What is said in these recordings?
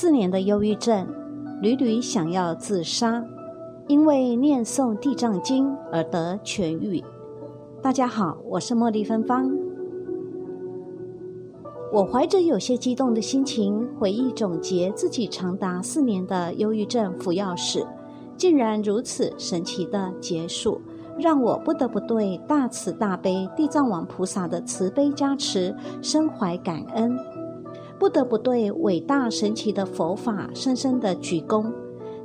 四年的忧郁症，屡屡想要自杀，因为念诵地藏经而得痊愈。大家好，我是茉莉芬芳。我怀着有些激动的心情，回忆总结自己长达四年的忧郁症服药史，竟然如此神奇的结束。让我不得不对大慈大悲地藏王菩萨的慈悲加持深怀感恩，不得不对伟大神奇的佛法深深的鞠躬，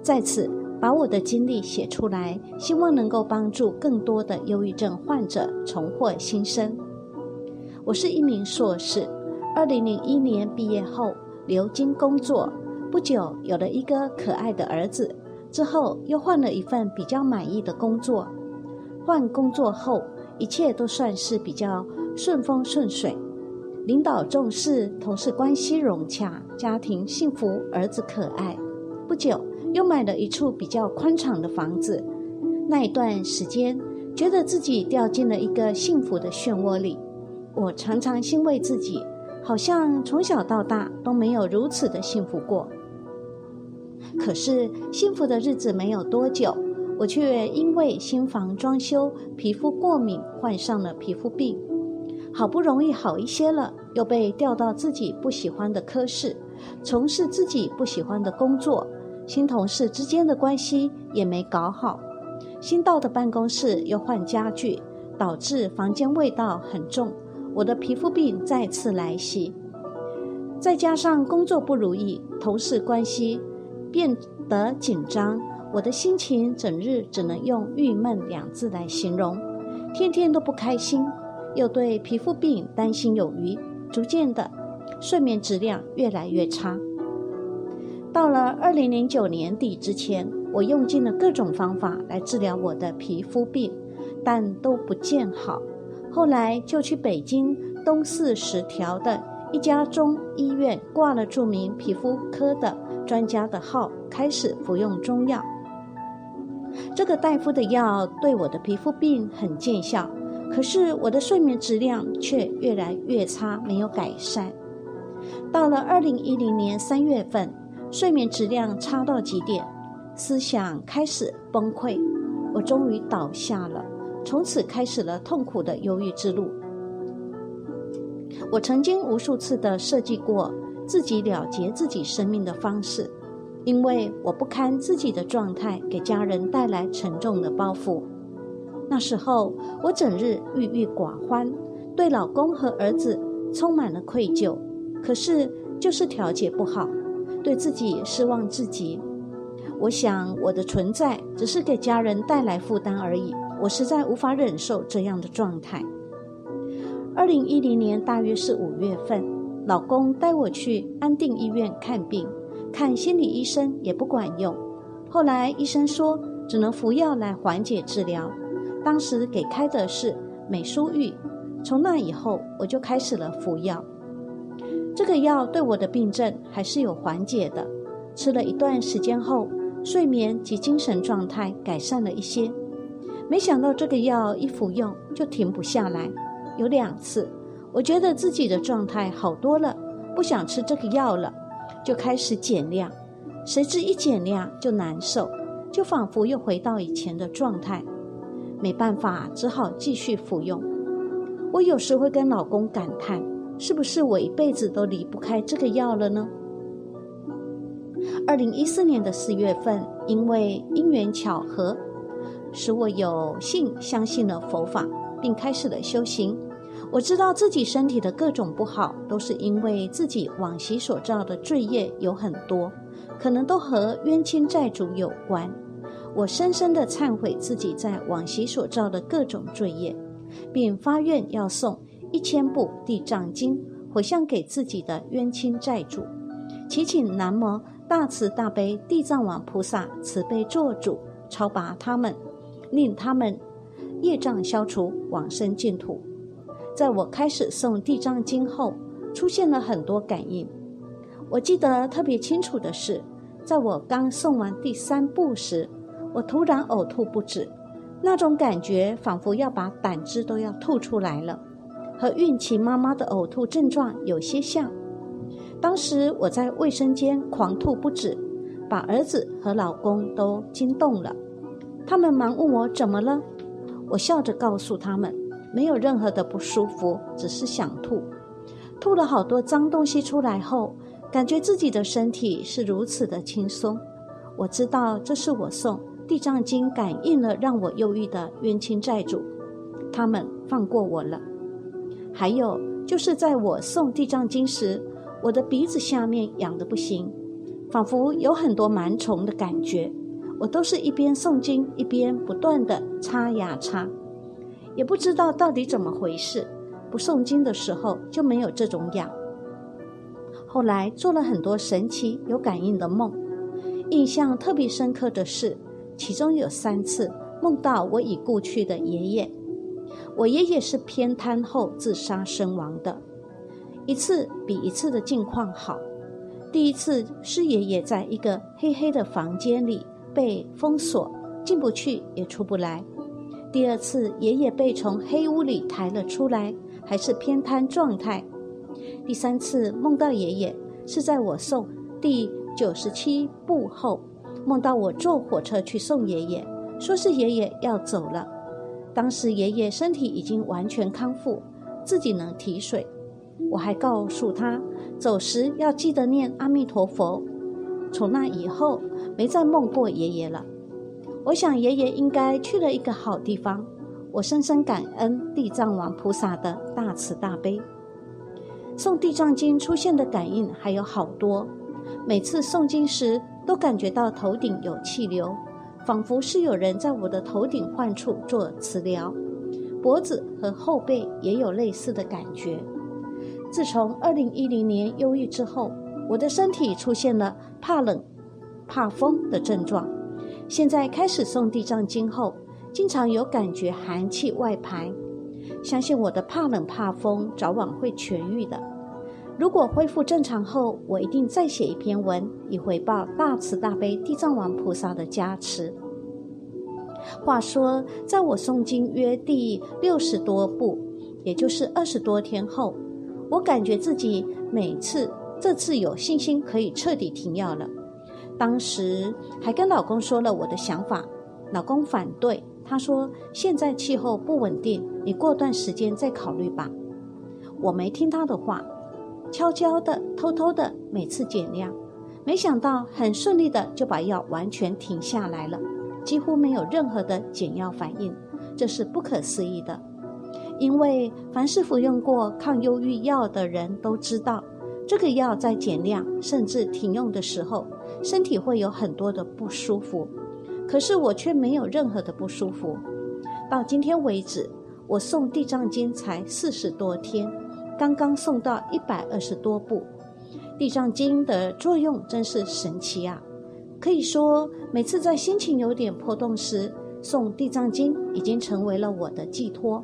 在此把我的经历写出来，希望能够帮助更多的忧郁症患者重获新生。我是一名硕士，二零零一年毕业后留京工作，不久有了一个可爱的儿子，之后又换了一份比较满意的工作。换工作后，一切都算是比较顺风顺水，领导重视，同事关系融洽，家庭幸福，儿子可爱。不久，又买了一处比较宽敞的房子。那一段时间，觉得自己掉进了一个幸福的漩涡里。我常常欣慰自己，好像从小到大都没有如此的幸福过。可是，幸福的日子没有多久。我却因为新房装修，皮肤过敏，患上了皮肤病。好不容易好一些了，又被调到自己不喜欢的科室，从事自己不喜欢的工作。新同事之间的关系也没搞好。新到的办公室又换家具，导致房间味道很重。我的皮肤病再次来袭，再加上工作不如意，同事关系变得紧张。我的心情整日只能用郁闷两字来形容，天天都不开心，又对皮肤病担心有余，逐渐的睡眠质量越来越差。到了二零零九年底之前，我用尽了各种方法来治疗我的皮肤病，但都不见好。后来就去北京东四十条的一家中医院挂了著名皮肤科的专家的号，开始服用中药。这个大夫的药对我的皮肤病很见效，可是我的睡眠质量却越来越差，没有改善。到了二零一零年三月份，睡眠质量差到极点，思想开始崩溃，我终于倒下了，从此开始了痛苦的忧郁之路。我曾经无数次的设计过自己了结自己生命的方式。因为我不堪自己的状态给家人带来沉重的包袱，那时候我整日郁郁寡欢，对老公和儿子充满了愧疚，可是就是调节不好，对自己失望至极。我想我的存在只是给家人带来负担而已，我实在无法忍受这样的状态。二零一零年大约是五月份，老公带我去安定医院看病。看心理医生也不管用，后来医生说只能服药来缓解治疗，当时给开的是美舒玉。从那以后，我就开始了服药。这个药对我的病症还是有缓解的，吃了一段时间后，睡眠及精神状态改善了一些。没想到这个药一服用就停不下来，有两次，我觉得自己的状态好多了，不想吃这个药了。就开始减量，谁知一减量就难受，就仿佛又回到以前的状态，没办法，只好继续服用。我有时会跟老公感叹：是不是我一辈子都离不开这个药了呢？二零一四年的四月份，因为因缘巧合，使我有幸相信了佛法，并开始了修行。我知道自己身体的各种不好，都是因为自己往昔所造的罪业有很多，可能都和冤亲债主有关。我深深的忏悔自己在往昔所造的各种罪业，并发愿要送一千部地藏经回向给自己的冤亲债主，祈请南无大慈大悲地藏王菩萨慈悲做主，超拔他们，令他们业障消除，往生净土。在我开始诵地藏经后，出现了很多感应。我记得特别清楚的是，在我刚诵完第三部时，我突然呕吐不止，那种感觉仿佛要把胆汁都要吐出来了，和孕期妈妈的呕吐症状有些像。当时我在卫生间狂吐不止，把儿子和老公都惊动了。他们忙问我怎么了，我笑着告诉他们，没有任何的不舒服，只是想吐。吐了好多脏东西出来后，感觉自己的身体是如此的轻松。我知道这是我送地藏经感应了让我忧郁的冤亲债主，他们放过我了。还有就是在我送地藏经时，我的鼻子下面痒得不行，仿佛有很多螨虫的感觉。我都是一边诵经一边不断的擦呀擦，也不知道到底怎么回事。不诵经的时候就没有这种痒。后来做了很多神奇有感应的梦，印象特别深刻的是，其中有三次梦到我已故去的爷爷。我爷爷是偏瘫后自杀身亡的，一次比一次的境况好。第一次是爷爷在一个黑黑的房间里被封锁，进不去也出不来。第二次爷爷被从黑屋里抬了出来。还是偏瘫状态。第三次梦到爷爷是在我送第九十七步后，梦到我坐火车去送爷爷，说是爷爷要走了。当时爷爷身体已经完全康复，自己能提水。我还告诉他，走时要记得念阿弥陀佛。从那以后，没再梦过爷爷了。我想爷爷应该去了一个好地方。我深深感恩地藏王菩萨的大慈大悲。诵地藏经出现的感应还有好多，每次诵经时都感觉到头顶有气流，仿佛是有人在我的头顶患处做磁疗，脖子和后背也有类似的感觉。自从二零一零年忧郁之后，我的身体出现了怕冷、怕风的症状，现在开始诵地藏经后。经常有感觉寒气外排，相信我的怕冷怕风早晚会痊愈的。如果恢复正常后，我一定再写一篇文，以回报大慈大悲地藏王菩萨的加持。话说，在我诵经约第六十多部，也就是二十多天后，我感觉自己每次这次有信心可以彻底停药了。当时还跟老公说了我的想法，老公反对。他说：“现在气候不稳定，你过段时间再考虑吧。”我没听他的话，悄悄的、偷偷的，每次减量。没想到很顺利的就把药完全停下来了，几乎没有任何的减药反应，这是不可思议的。因为凡是服用过抗忧郁药的人都知道，这个药在减量甚至停用的时候，身体会有很多的不舒服。可是我却没有任何的不舒服。到今天为止，我诵地藏经才四十多天，刚刚送到一百二十多部。地藏经的作用真是神奇啊！可以说，每次在心情有点波动时，送地藏经已经成为了我的寄托。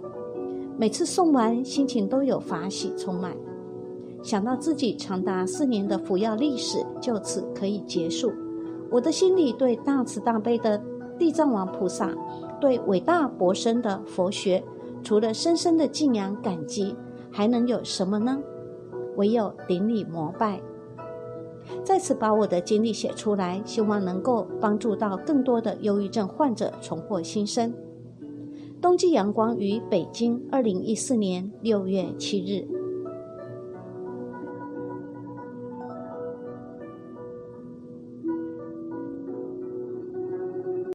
每次送完，心情都有法喜充满。想到自己长达四年的服药历史就此可以结束。我的心里对大慈大悲的地藏王菩萨，对伟大博深的佛学，除了深深的敬仰感激，还能有什么呢？唯有顶礼膜拜。再次把我的经历写出来，希望能够帮助到更多的忧郁症患者重获新生。冬季阳光于北京，二零一四年六月七日。